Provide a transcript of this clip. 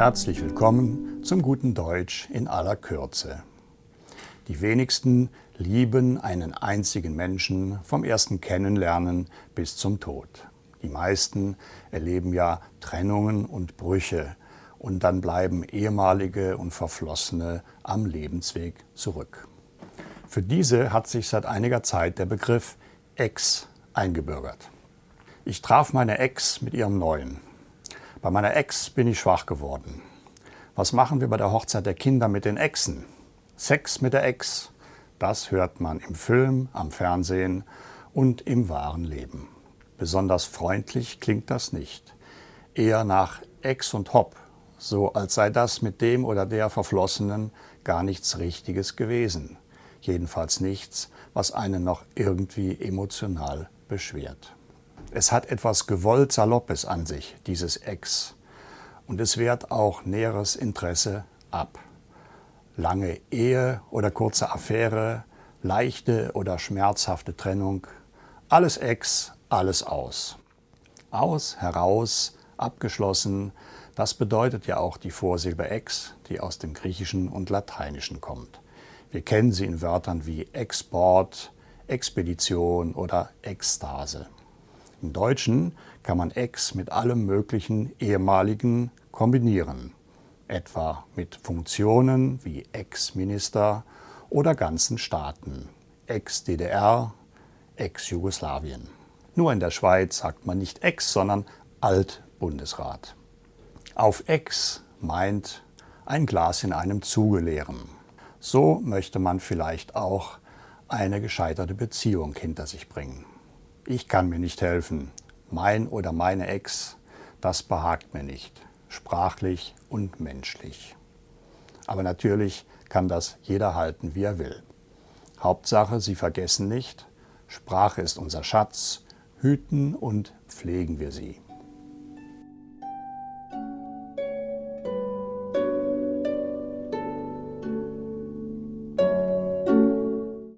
Herzlich willkommen zum guten Deutsch in aller Kürze. Die wenigsten lieben einen einzigen Menschen vom ersten Kennenlernen bis zum Tod. Die meisten erleben ja Trennungen und Brüche und dann bleiben ehemalige und Verflossene am Lebensweg zurück. Für diese hat sich seit einiger Zeit der Begriff Ex eingebürgert. Ich traf meine Ex mit ihrem neuen. Bei meiner Ex bin ich schwach geworden. Was machen wir bei der Hochzeit der Kinder mit den Exen? Sex mit der Ex, das hört man im Film, am Fernsehen und im wahren Leben. Besonders freundlich klingt das nicht. Eher nach Ex und Hop, so als sei das mit dem oder der Verflossenen gar nichts Richtiges gewesen. Jedenfalls nichts, was einen noch irgendwie emotional beschwert. Es hat etwas gewollt Saloppes an sich, dieses Ex. Und es wehrt auch näheres Interesse ab. Lange Ehe oder kurze Affäre, leichte oder schmerzhafte Trennung, alles Ex, alles aus. Aus, heraus, abgeschlossen, das bedeutet ja auch die Vorsilbe Ex, die aus dem Griechischen und Lateinischen kommt. Wir kennen sie in Wörtern wie Export, Expedition oder Ekstase. Im Deutschen kann man ex mit allem möglichen ehemaligen kombinieren, etwa mit Funktionen wie Ex-Minister oder ganzen Staaten, Ex-DDR, Ex-Jugoslawien. Nur in der Schweiz sagt man nicht Ex, sondern Alt-Bundesrat. Auf Ex meint ein Glas in einem Zuge leeren. So möchte man vielleicht auch eine gescheiterte Beziehung hinter sich bringen. Ich kann mir nicht helfen. Mein oder meine Ex, das behagt mir nicht. Sprachlich und menschlich. Aber natürlich kann das jeder halten, wie er will. Hauptsache, Sie vergessen nicht, Sprache ist unser Schatz, hüten und pflegen wir sie.